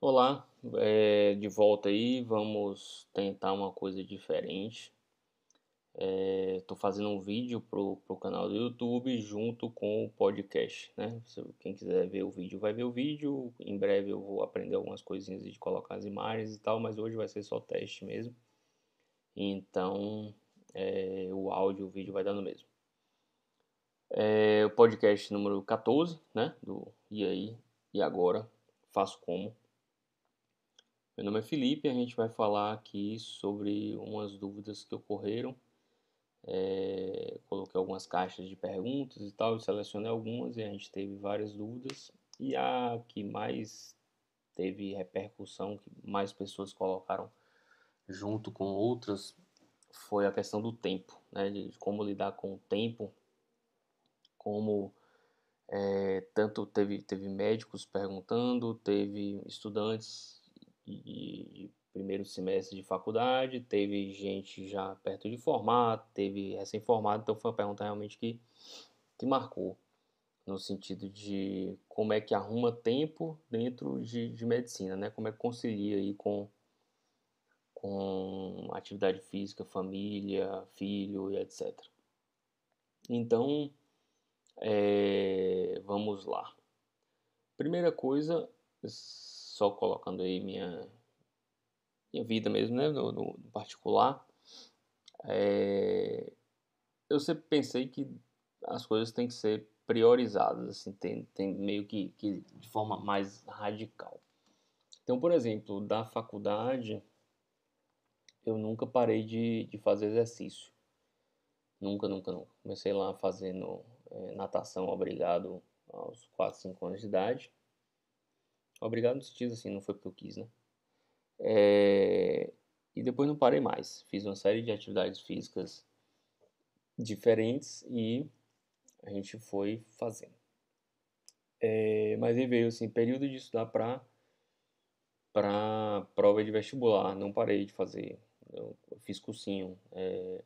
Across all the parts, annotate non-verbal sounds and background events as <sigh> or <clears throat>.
Olá, é, de volta aí, vamos tentar uma coisa diferente. Estou é, fazendo um vídeo pro, pro canal do YouTube junto com o podcast, né? Se quem quiser ver o vídeo vai ver o vídeo. Em breve eu vou aprender algumas coisinhas de colocar as imagens e tal, mas hoje vai ser só teste mesmo. Então é, o áudio, o vídeo vai dando mesmo. É, o podcast número 14, né? Do E aí e agora faço como meu nome é Felipe e a gente vai falar aqui sobre umas dúvidas que ocorreram. É, coloquei algumas caixas de perguntas e tal, selecionei algumas e a gente teve várias dúvidas. E a que mais teve repercussão, que mais pessoas colocaram junto com outras, foi a questão do tempo, né? de como lidar com o tempo, como é, tanto teve, teve médicos perguntando, teve estudantes de primeiro semestre de faculdade, teve gente já perto de formar, teve recém-formado, então foi uma pergunta realmente que, que marcou, no sentido de como é que arruma tempo dentro de, de medicina, né? Como é que concilia aí com, com atividade física, família, filho e etc. Então, é, vamos lá. Primeira coisa, só colocando aí minha, minha vida mesmo, né, no, no particular, é, eu sempre pensei que as coisas têm que ser priorizadas, assim, tem, tem meio que, que de forma mais radical. Então, por exemplo, da faculdade, eu nunca parei de, de fazer exercício. Nunca, nunca, nunca. Comecei lá fazendo é, natação obrigado aos 4, 5 anos de idade. Obrigado no sentido assim, não foi porque eu quis, né? É... E depois não parei mais. Fiz uma série de atividades físicas diferentes e a gente foi fazendo. É... Mas aí veio assim, período de estudar para para prova de vestibular. Não parei de fazer. Eu, fiz cursinho. É...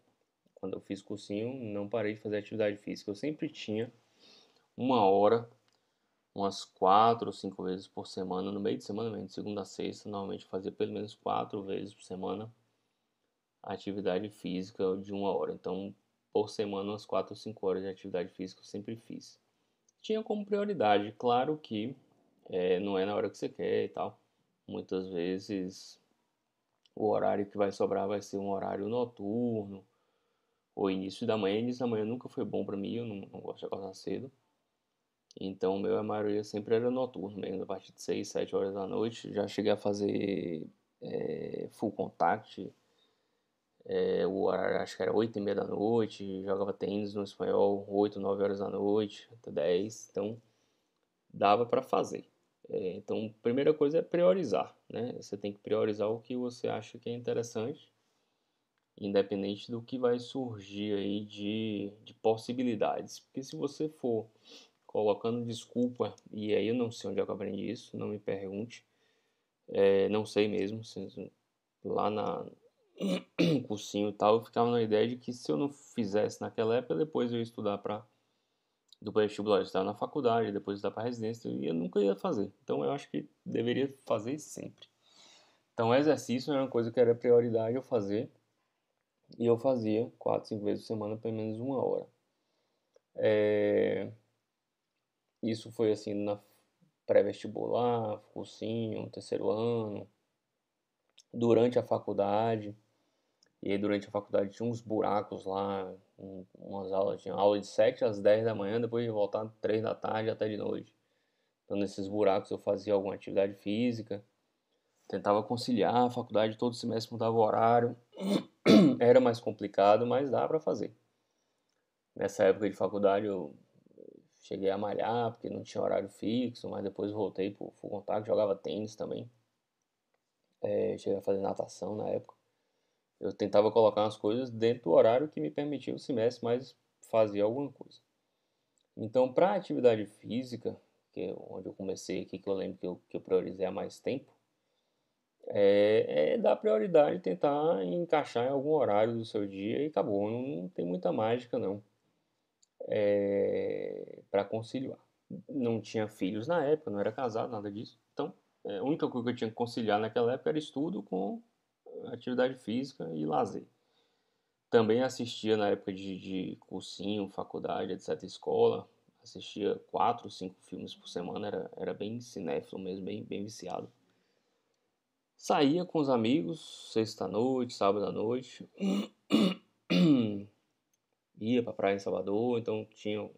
Quando eu fiz cursinho, não parei de fazer atividade física. Eu sempre tinha uma hora umas quatro ou cinco vezes por semana, no meio de semana, de segunda a sexta, normalmente fazia pelo menos quatro vezes por semana atividade física de uma hora. Então, por semana, umas quatro ou cinco horas de atividade física eu sempre fiz. Tinha como prioridade, claro que é, não é na hora que você quer e tal. Muitas vezes o horário que vai sobrar vai ser um horário noturno ou início da manhã. Início da manhã nunca foi bom para mim, eu não, não gosto de acordar cedo. Então, meu, a maioria sempre era noturno, mesmo a partir de 6, 7 horas da noite. Já cheguei a fazer é, full contact, é, o horário acho que era 8 e meia da noite, jogava tênis no espanhol 8, 9 horas da noite, até 10, então dava para fazer. É, então, primeira coisa é priorizar, né? Você tem que priorizar o que você acha que é interessante, independente do que vai surgir aí de, de possibilidades. Porque se você for colocando desculpa, e aí eu não sei onde é eu aprendi isso, não me pergunte, é, não sei mesmo, lá na <coughs> cursinho e tal, eu ficava na ideia de que se eu não fizesse naquela época, depois eu ia estudar para do vestibular, estar na faculdade, depois estudar para residência, e eu nunca ia fazer. Então eu acho que deveria fazer sempre. Então exercício era uma coisa que era prioridade eu fazer, e eu fazia quatro, cinco vezes por semana, pelo menos uma hora. É... Isso foi assim na pré-vestibular, cursinho, terceiro ano, durante a faculdade. E aí durante a faculdade tinha uns buracos lá, umas aulas, tinha aula de 7 às 10 da manhã, depois de voltar 3 da tarde até de noite. Então nesses buracos eu fazia alguma atividade física, tentava conciliar a faculdade, todo semestre mudava o horário. <clears throat> Era mais complicado, mas dá para fazer. Nessa época de faculdade eu cheguei a malhar, porque não tinha horário fixo, mas depois voltei pro full contact, jogava tênis também. É, cheguei a fazer natação na época. Eu tentava colocar umas coisas dentro do horário que me permitia o semestre, mas fazia alguma coisa. Então, para atividade física, que é onde eu comecei aqui, que eu lembro que eu, que eu priorizei há mais tempo, é, é dar prioridade, tentar encaixar em algum horário do seu dia e acabou. Não, não tem muita mágica, não, é, para conciliar. Não tinha filhos na época, não era casado, nada disso. Então, é, a única coisa que eu tinha que conciliar naquela época era estudo com atividade física e lazer. Também assistia na época de, de cursinho, faculdade, etc., escola. Assistia quatro, cinco filmes por semana, era, era bem cinéfilo mesmo, bem, bem viciado. Saía com os amigos, sexta-noite, sábado-à-noite. Ia pra praia em Salvador, então tinha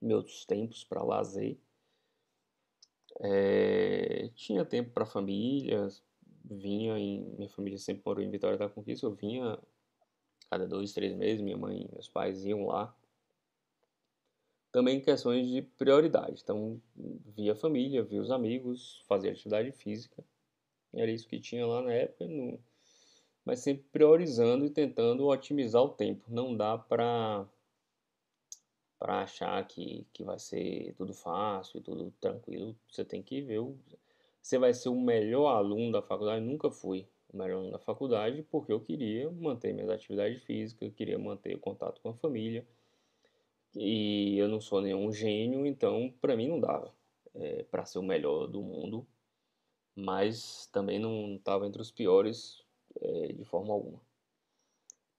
meus tempos para lazer. É, tinha tempo para família, vinha em. Minha família sempre morou em Vitória da Conquista, eu vinha cada dois, três meses, minha mãe e meus pais iam lá. Também questões de prioridade. Então, via a família, via os amigos, fazia atividade física. Era isso que tinha lá na época, no... mas sempre priorizando e tentando otimizar o tempo. Não dá para para achar que, que vai ser tudo fácil e tudo tranquilo. Você tem que ver. Você vai ser o melhor aluno da faculdade? Nunca fui o melhor aluno da faculdade porque eu queria manter minhas atividades físicas, eu queria manter o contato com a família. E eu não sou nenhum gênio, então para mim não dava é, para ser o melhor do mundo mas também não estava entre os piores é, de forma alguma.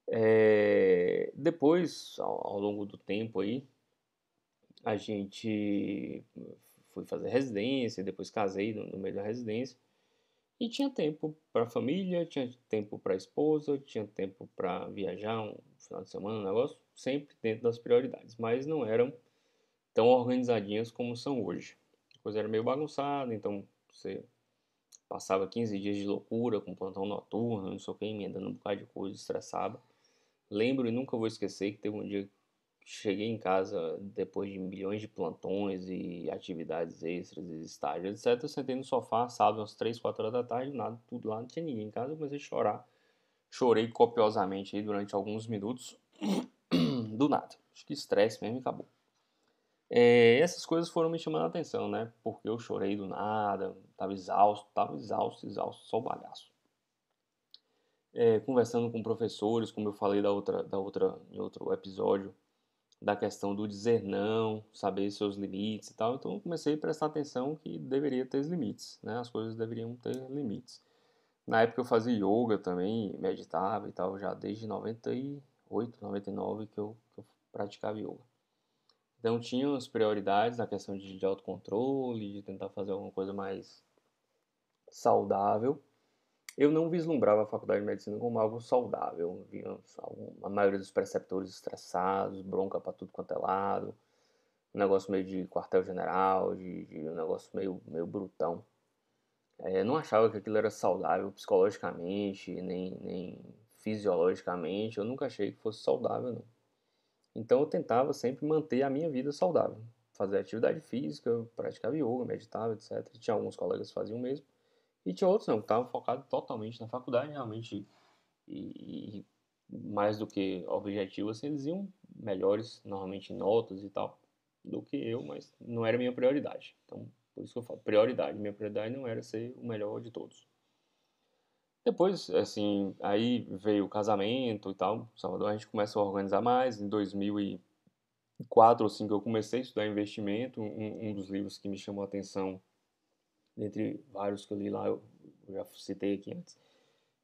É, depois, ao, ao, longo do tempo aí, a gente foi fazer residência, depois casei no, no meio da residência e tinha tempo para a família, tinha tempo para a esposa, tinha tempo para viajar um final de semana, um negócio, sempre dentro das prioridades, mas não eram tão organizadinhas como são hoje. A coisa era meio bagunçada, então você Passava 15 dias de loucura, com plantão noturno, não sei o que, emendando um bocado de coisa, estressava. Lembro e nunca vou esquecer que teve um dia que cheguei em casa depois de milhões de plantões e atividades extras e estágios, etc. Eu sentei no sofá, sábado, às 3, 4 horas da tarde, nada, tudo lá, não tinha ninguém em casa. Eu comecei a chorar. Chorei copiosamente aí durante alguns minutos. <coughs> Do nada. Acho que estresse mesmo acabou. É, essas coisas foram me chamando a atenção, né? Porque eu chorei do nada, tava exausto, tava exausto, exausto, só o bagaço. É, conversando com professores, como eu falei da outra, da outra, em outro episódio, da questão do dizer não, saber seus limites e tal. Então eu comecei a prestar atenção que deveria ter limites, né? As coisas deveriam ter limites. Na época eu fazia yoga também, meditava e tal, já desde 98, 99 que eu, que eu praticava yoga. Então tinha as prioridades na questão de, de autocontrole, de tentar fazer alguma coisa mais saudável. Eu não vislumbrava a faculdade de medicina como algo saudável. Via a maioria dos preceptores estressados, bronca para tudo quanto é lado, um negócio meio de quartel-general, de, de, um negócio meio, meio brutão. É, não achava que aquilo era saudável psicologicamente, nem, nem fisiologicamente. Eu nunca achei que fosse saudável, não. Então eu tentava sempre manter a minha vida saudável. Fazer atividade física, praticava yoga, meditava, etc. Tinha alguns colegas que faziam o mesmo. E tinha outros não, que estavam focados totalmente na faculdade, realmente. E, e, mais do que objetivo, assim, eles iam melhores, normalmente em notas e tal, do que eu, mas não era minha prioridade. Então, por isso que eu falo, prioridade. Minha prioridade não era ser o melhor de todos. Depois, assim, aí veio o casamento e tal. Salvador a gente começa a organizar mais. Em 2004 ou 2005 eu comecei a estudar investimento. Um, um, dos livros que me chamou a atenção, dentre vários que eu li lá, eu, eu já citei aqui antes.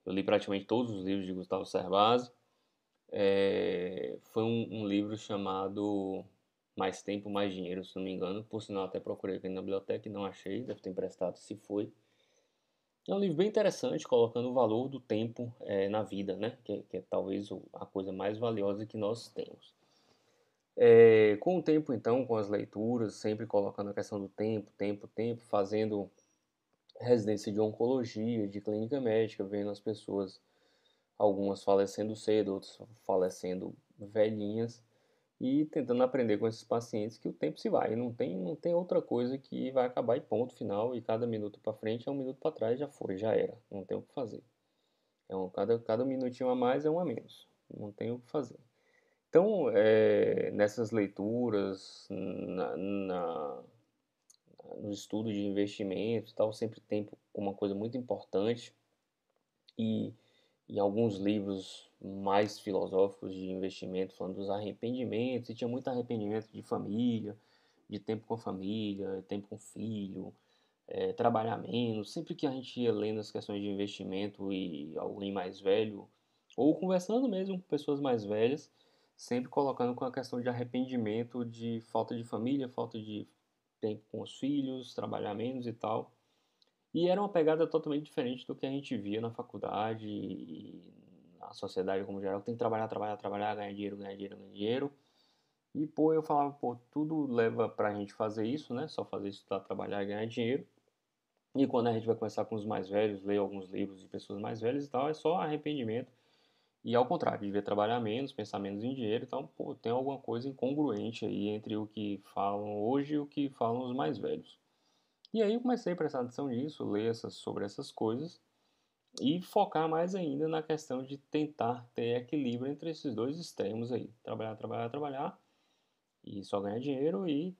Eu li praticamente todos os livros de Gustavo Cerbasi. É, foi um, um, livro chamado Mais Tempo, Mais Dinheiro, se não me engano. Por sinal, até procurei aqui na biblioteca e não achei. Deve ter emprestado se foi. É um livro bem interessante, colocando o valor do tempo é, na vida, né? Que, que, é talvez a coisa mais valiosa que nós temos. É, com o tempo, então, com as leituras, sempre colocando a questão do tempo, tempo, tempo, fazendo residência de oncologia, de clínica médica, vendo as pessoas, algumas falecendo cedo, outras falecendo velhinhas, e tentando aprender com esses pacientes que o tempo se vai, não tem, não tem outra coisa que vai acabar e ponto final, e cada minuto para frente é um minuto para trás, já foi, já era, não tem o que fazer. É um, cada, cada minutinho a mais é um a menos, não tem o que fazer. Então, é, nessas leituras, na, na, no estudo de investimento e tal, sempre tempo uma coisa muito importante. E em alguns livros mais filosóficos de investimento, falando dos arrependimentos, e tinha muito arrependimento de família, de tempo com a família, tempo com o filho, é, trabalhar menos. Sempre que a gente ia lendo as questões de investimento e alguém mais velho, ou conversando mesmo com pessoas mais velhas, sempre colocando com a questão de arrependimento, de falta de família, falta de tempo com os filhos, trabalhar menos e tal. E era uma pegada totalmente diferente do que a gente via na faculdade e na sociedade como geral. Tem que trabalhar, trabalhar, trabalhar, ganhar dinheiro, ganhar dinheiro, ganhar dinheiro. E, pô, eu falava, pô, tudo leva pra gente fazer isso, né? Só fazer isso, tá, trabalhar e ganhar dinheiro. E quando a gente vai conversar com os mais velhos, ler alguns livros de pessoas mais velhas e tal, é só arrependimento. E ao contrário, devia trabalhar menos, pensar menos em dinheiro. Então, pô, tem alguma coisa incongruente aí entre o que falam hoje e o que falam os mais velhos. E aí eu comecei a prestar atenção nisso, ler essas, sobre essas coisas e focar mais ainda na questão de tentar ter equilíbrio entre esses dois extremos aí. Trabalhar, trabalhar, trabalhar e só ganhar dinheiro e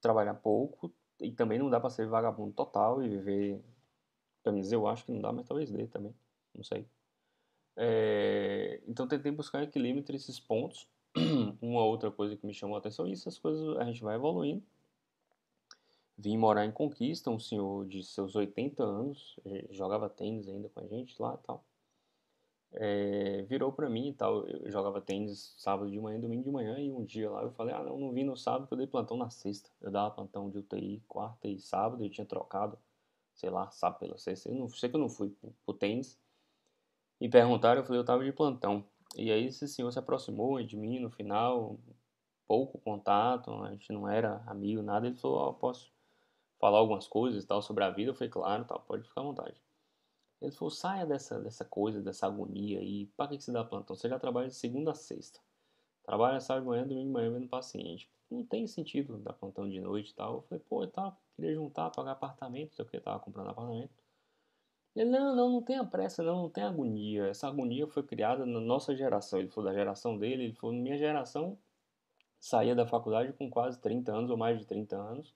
trabalhar pouco. E também não dá para ser vagabundo total e viver pelo menos eu acho que não dá mas talvez dê também não sei. É, então tentei buscar equilíbrio entre esses pontos. <clears throat> Uma outra coisa que me chamou a atenção e essas coisas a gente vai evoluindo vim morar em Conquista um senhor de seus 80 anos jogava tênis ainda com a gente lá e tal é, virou para mim e tal. Eu jogava tênis sábado de manhã, domingo de manhã, e um dia lá eu falei: Ah, não, não vim no sábado, que eu dei plantão na sexta. Eu dava plantão de UTI quarta e sábado, eu tinha trocado, sei lá, sábado pela sexta. Eu não sei que eu não fui pro, pro tênis. E perguntaram, eu falei: Eu tava de plantão. E aí esse senhor se aproximou de mim no final, pouco contato, a gente não era amigo, nada. Ele falou: oh, Posso falar algumas coisas tal sobre a vida? Eu falei: Claro, tal, pode ficar à vontade. Ele falou, saia dessa, dessa coisa, dessa agonia aí. Para que, você dá plantão? Você já trabalha de segunda a sexta. Trabalha sábado de manhã, domingo de manhã vendo paciente. Não tem sentido dar plantão de noite e tal. Eu falei, pô, eu tava, queria juntar, pagar apartamento, sei o que, tava comprando apartamento. Ele, não, não, não tenha pressa, não, não tem agonia. Essa agonia foi criada na nossa geração. Ele falou da geração dele, ele falou, minha geração saía da faculdade com quase 30 anos ou mais de 30 anos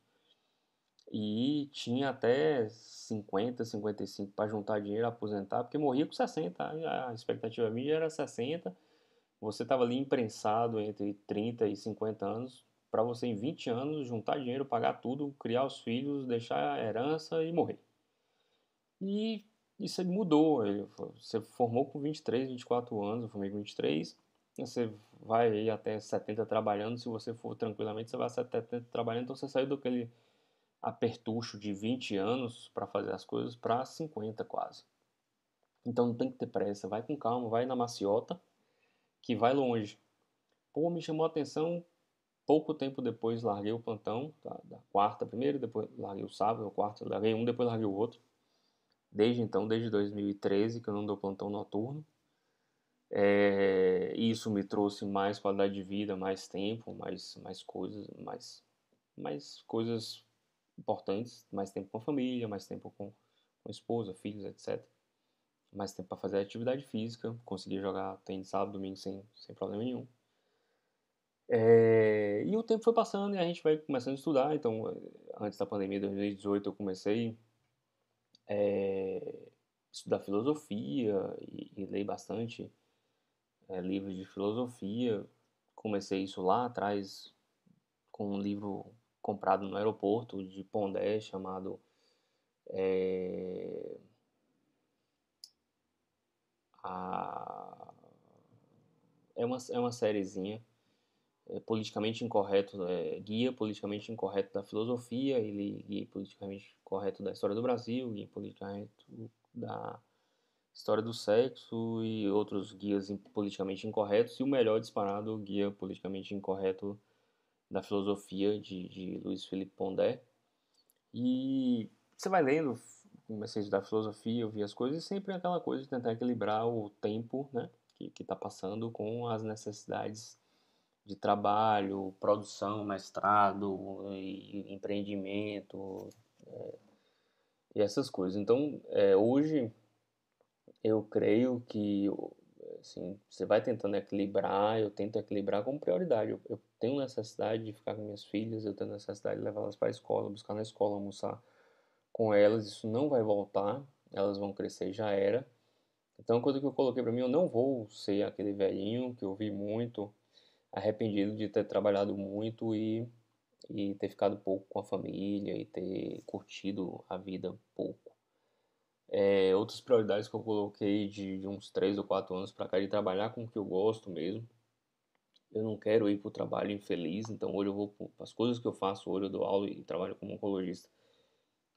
e tinha até 50, 55 para juntar dinheiro, aposentar, porque morria com 60, a expectativa minha era 60. Você estava ali imprensado entre 30 e 50 anos para você em 20 anos juntar dinheiro, pagar tudo, criar os filhos, deixar a herança e morrer. E isso mudou. Você formou com 23, 24 anos, eu formei com 23. Você vai até 70 trabalhando, se você for tranquilamente, você vai até 70 trabalhando, então você saiu daquele apertucho de 20 anos para fazer as coisas para 50 quase. Então não tem que ter pressa, vai com calma, vai na maciota, que vai longe. Pô, me chamou a atenção, pouco tempo depois larguei o plantão, da, da quarta primeiro, depois larguei o sábado, o quarto, larguei um, depois larguei o outro. Desde então, desde 2013, que eu não dou plantão noturno. É, isso me trouxe mais qualidade de vida, mais tempo, mais, mais coisas, mais, mais coisas importantes, mais tempo com a família, mais tempo com, com a esposa, filhos, etc. Mais tempo para fazer atividade física, conseguir jogar tênis sábado, domingo sem, sem problema nenhum. É, e o tempo foi passando e a gente vai começando a estudar. Então, antes da pandemia de 2018, eu comecei é, estudar filosofia e, e bastante é, livros de filosofia. Comecei isso lá atrás com um livro comprado no aeroporto de Pondé chamado é, a, é uma é uma sériezinha é, politicamente incorreto é, guia politicamente incorreto da filosofia ele guia politicamente correto da história do Brasil guia politicamente da história do sexo e outros guias politicamente incorretos e o melhor disparado guia politicamente incorreto da filosofia de, de Luiz Felipe Pondé. E você vai lendo, comecei a estudar filosofia, eu vi as coisas, e sempre aquela coisa de tentar equilibrar o tempo né, que está passando com as necessidades de trabalho, produção, mestrado, e empreendimento é, e essas coisas. Então, é, hoje eu creio que Assim, você vai tentando equilibrar, eu tento equilibrar como prioridade. Eu, eu tenho necessidade de ficar com minhas filhas, eu tenho necessidade de levá-las para a escola, buscar na escola, almoçar com elas. Isso não vai voltar, elas vão crescer, já era. Então, coisa que eu coloquei para mim, eu não vou ser aquele velhinho que eu vi muito, arrependido de ter trabalhado muito e, e ter ficado pouco com a família e ter curtido a vida pouco. É, outras prioridades que eu coloquei de, de uns 3 ou 4 anos para cá de trabalhar com o que eu gosto mesmo. Eu não quero ir para o trabalho infeliz, então hoje eu vou para as coisas que eu faço, hoje eu dou aula e trabalho como oncologista.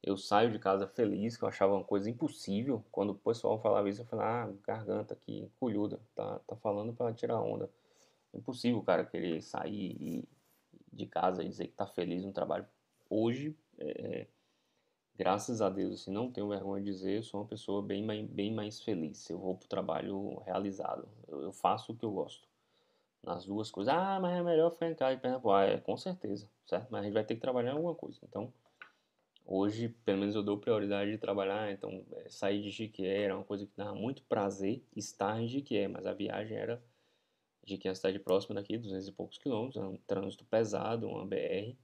Eu saio de casa feliz, que eu achava uma coisa impossível. Quando o pessoal falava isso, eu falava, ah, garganta aqui, colhuda, tá, tá falando para tirar onda. Impossível o cara querer sair de casa e dizer que tá feliz no trabalho. Hoje, é, graças a Deus, assim, não tenho vergonha de dizer, eu sou uma pessoa bem, bem mais feliz. Eu vou pro trabalho realizado. Eu, eu faço o que eu gosto. Nas duas coisas. Ah, mas é melhor ficar em casa e perna ah, é, com certeza, certo? Mas a gente vai ter que trabalhar em alguma coisa. Então, hoje, pelo menos eu dou prioridade de trabalhar. Então, é, sair de Jiquié era uma coisa que dava muito prazer estar em Jiquié, mas a viagem era Jiquié é uma cidade próxima daqui, 200 e poucos quilômetros, é um trânsito pesado, uma BR.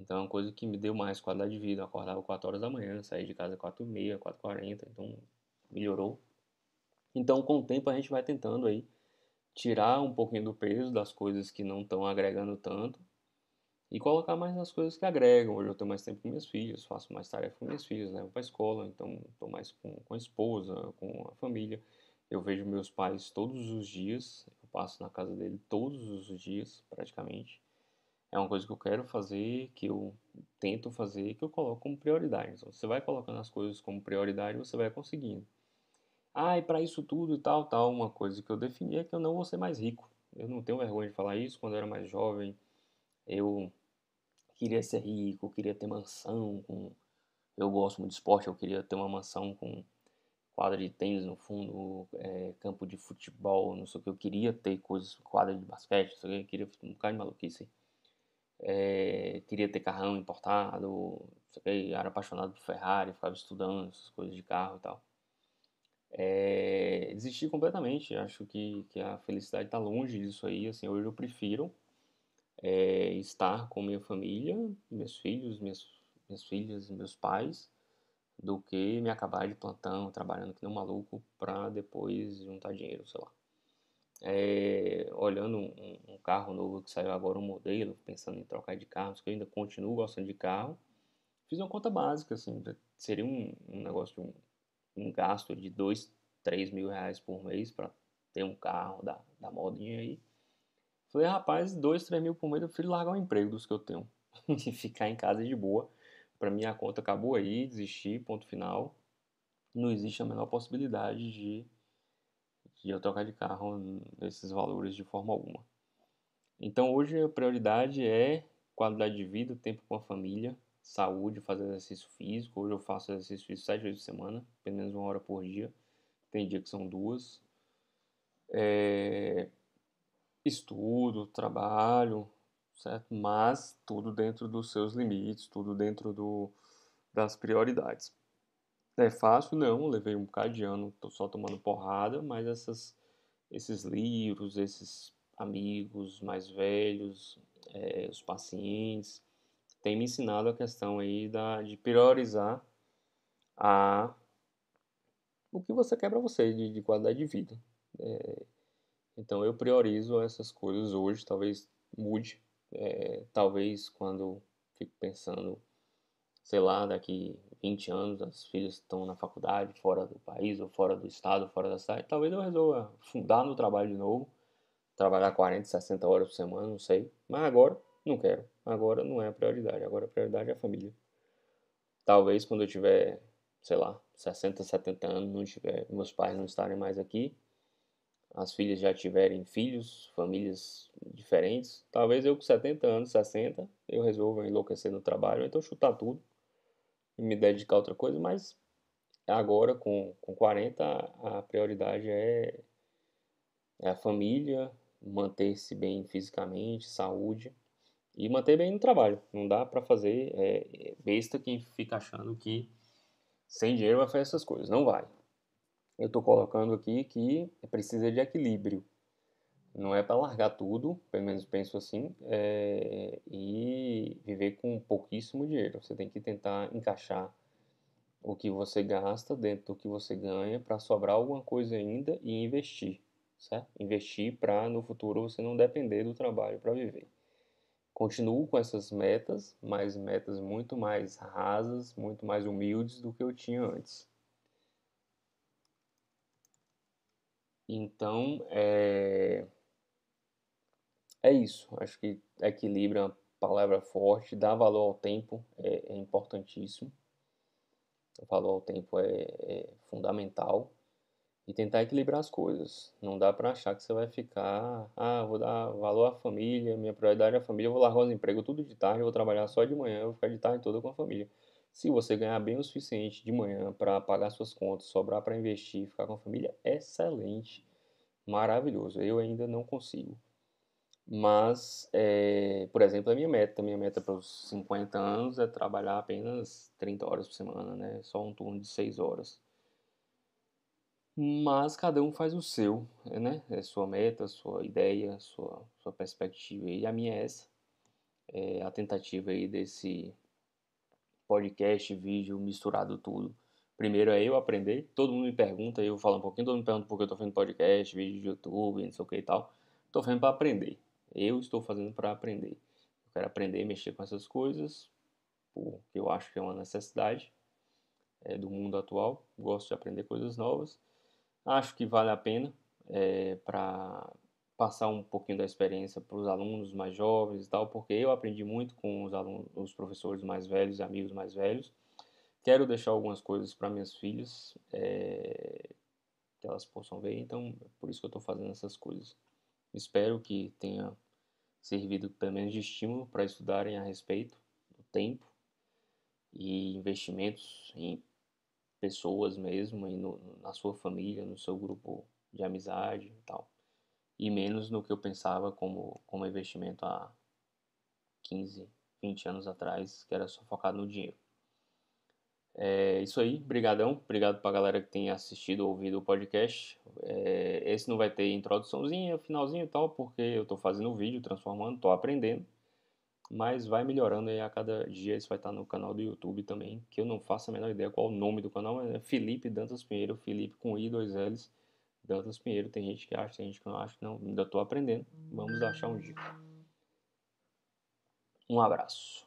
Então é uma coisa que me deu mais qualidade de vida. Eu acordava 4 horas da manhã, saí de casa 4 e meia, 4 e 40, então melhorou. Então com o tempo a gente vai tentando aí tirar um pouquinho do peso das coisas que não estão agregando tanto e colocar mais nas coisas que agregam. Hoje eu tenho mais tempo com minhas filhas, faço mais tarefa com minhas filhas, levo para escola, então estou mais com, com a esposa, com a família. Eu vejo meus pais todos os dias, eu passo na casa dele todos os dias, praticamente é uma coisa que eu quero fazer, que eu tento fazer, que eu coloco como prioridade. Então, você vai colocando as coisas como prioridade, você vai conseguindo. Ah, e para isso tudo e tal, tal, uma coisa que eu defini é que eu não vou ser mais rico. Eu não tenho vergonha de falar isso. Quando eu era mais jovem, eu queria ser rico, queria ter mansão com... Eu gosto muito de esporte, eu queria ter uma mansão com quadra de tênis no fundo, é, campo de futebol, não sei o que. Eu queria ter coisas, quadra de basquete, não sei o que. Eu queria um bocado de maluquice é, queria ter carrão importado, era apaixonado por Ferrari, ficava estudando essas coisas de carro e tal. É, desisti completamente, acho que, que a felicidade está longe disso aí, assim, hoje eu prefiro é, estar com minha família, meus filhos, minhas, minhas filhas, meus pais, do que me acabar de plantão, trabalhando que nem um maluco, para depois juntar dinheiro, sei lá é, olhando um, um, carro novo que saiu agora, um modelo, pensando em trocar de carro, que eu ainda continuo gostando de carro, fiz uma conta básica, assim, seria um, um negócio de um, um gasto de 2, 3 mil reais por mês para ter um carro da, da modinha aí. Falei, rapaz, 2, 3 mil por mês, eu prefiro largar o emprego dos que eu tenho <laughs> e ficar em casa de boa. Para mim a conta acabou aí, desisti, ponto final. Não existe a menor possibilidade de de eu trocar de carro nesses valores de forma alguma. Então hoje a prioridade é qualidade de vida, tempo com a família, saúde, fazer exercício físico. Hoje eu faço exercício físico sete vezes por semana, pelo menos uma hora por dia. Tem dia que são duas. É... Estudo, trabalho, certo? Mas tudo dentro dos seus limites, tudo dentro do, das prioridades. É fácil? Não, levei um bocado de ano, tô só tomando porrada, mas essas, esses livros, esses amigos mais velhos, é, os pacientes, têm me ensinado a questão aí da, de priorizar a, o que você quer para você de, de, qualidade de vida. É, então eu priorizo essas coisas hoje, talvez mude, é, talvez quando fico pensando, sei lá, daqui 20 anos, as filhas estão na faculdade, fora do país, ou fora do estado, fora da cidade, talvez eu resolva fundar no trabalho de novo, trabalhar 40, 60 horas por semana, não sei. Mas agora, não quero. Agora não é a prioridade. Agora a prioridade é a família. Talvez quando eu tiver, sei lá, 60, 70 anos, não tiver, meus pais não estarem mais aqui, as filhas já tiverem filhos, famílias diferentes, talvez eu com 70 anos, 60, eu resolva enlouquecer no trabalho, então chutar tudo e me dedicar a outra coisa, mas agora com, com 40 a prioridade é, é a família, manter-se bem fisicamente, saúde e manter bem no trabalho. Não dá para fazer é, besta quem fica achando que sem dinheiro vai fazer essas coisas. Não vai. eu estou colocando aqui que precisa de equilíbrio. Não é para largar tudo, pelo menos penso assim, é, e viver com pouquíssimo dinheiro. Você tem que tentar encaixar o que você gasta dentro do que você ganha para sobrar alguma coisa ainda e investir, certo? Investir para no futuro você não depender do trabalho para viver. Continuo com essas metas, mas metas muito mais rasas, muito mais humildes do que eu tinha antes. Então, é, é isso. Acho que equilíbrio é uma palavra forte. Dar valor ao tempo é, é importantíssimo. O valor ao tempo é, é, fundamental. E tentar equilibrar as coisas. Não dá para achar que você vai ficar. Ah, vou dar valor à família, minha prioridade é a família, eu vou largar os empregos tudo de tarde, eu vou trabalhar só de manhã, eu vou ficar de tarde toda com a família. Se você ganhar bem o suficiente de manhã para pagar suas contas, sobrar para investir, ficar com a família, excelente, maravilhoso. Eu ainda não consigo. Mas, é, por exemplo, a minha meta, minha meta para os 50 anos é trabalhar apenas 30 horas por semana, né? Só um turno de 6 horas. Mas cada um faz o seu, né? É sua meta, sua ideia, sua, sua perspectiva. E a minha é essa. É a tentativa aí desse podcast, vídeo, misturado tudo. Primeiro é eu aprender, todo mundo me pergunta, eu falo um pouquinho, todo mundo me pergunta por que eu tô fazendo podcast, vídeo de YouTube, não sei o que e tal. Tô fazendo para aprender. Eu estou fazendo para aprender. Eu quero aprender a mexer com essas coisas, porque eu acho que é uma necessidade é, do mundo atual. Gosto de aprender coisas novas. Acho que vale a pena é, para passar um pouquinho da experiência para os alunos mais jovens e tal, porque eu aprendi muito com os alunos, os professores mais velhos, amigos mais velhos. Quero deixar algumas coisas para minhas filhas, é, que elas possam ver, então por isso que eu estou fazendo essas coisas. Espero que tenha servido pelo menos de estímulo para estudarem a respeito do tempo e investimentos em pessoas mesmo, e no, na sua família, no seu grupo de amizade e tal. E menos no que eu pensava como, como investimento há 15, 20 anos atrás, que era só focado no dinheiro. É isso aí, brigadão, obrigado pra galera que tem assistido ou ouvido o podcast. É, esse não vai ter introduçãozinha, finalzinho e tal, porque eu tô fazendo o vídeo, transformando, tô aprendendo. Mas vai melhorando aí a cada dia, isso vai estar no canal do YouTube também, que eu não faço a menor ideia qual o nome do canal, é Felipe Dantas Pinheiro, Felipe com I, dois L's, Dantas Pinheiro. Tem gente que acha, tem gente que não acha, não, ainda tô aprendendo, vamos achar um dia. Um abraço.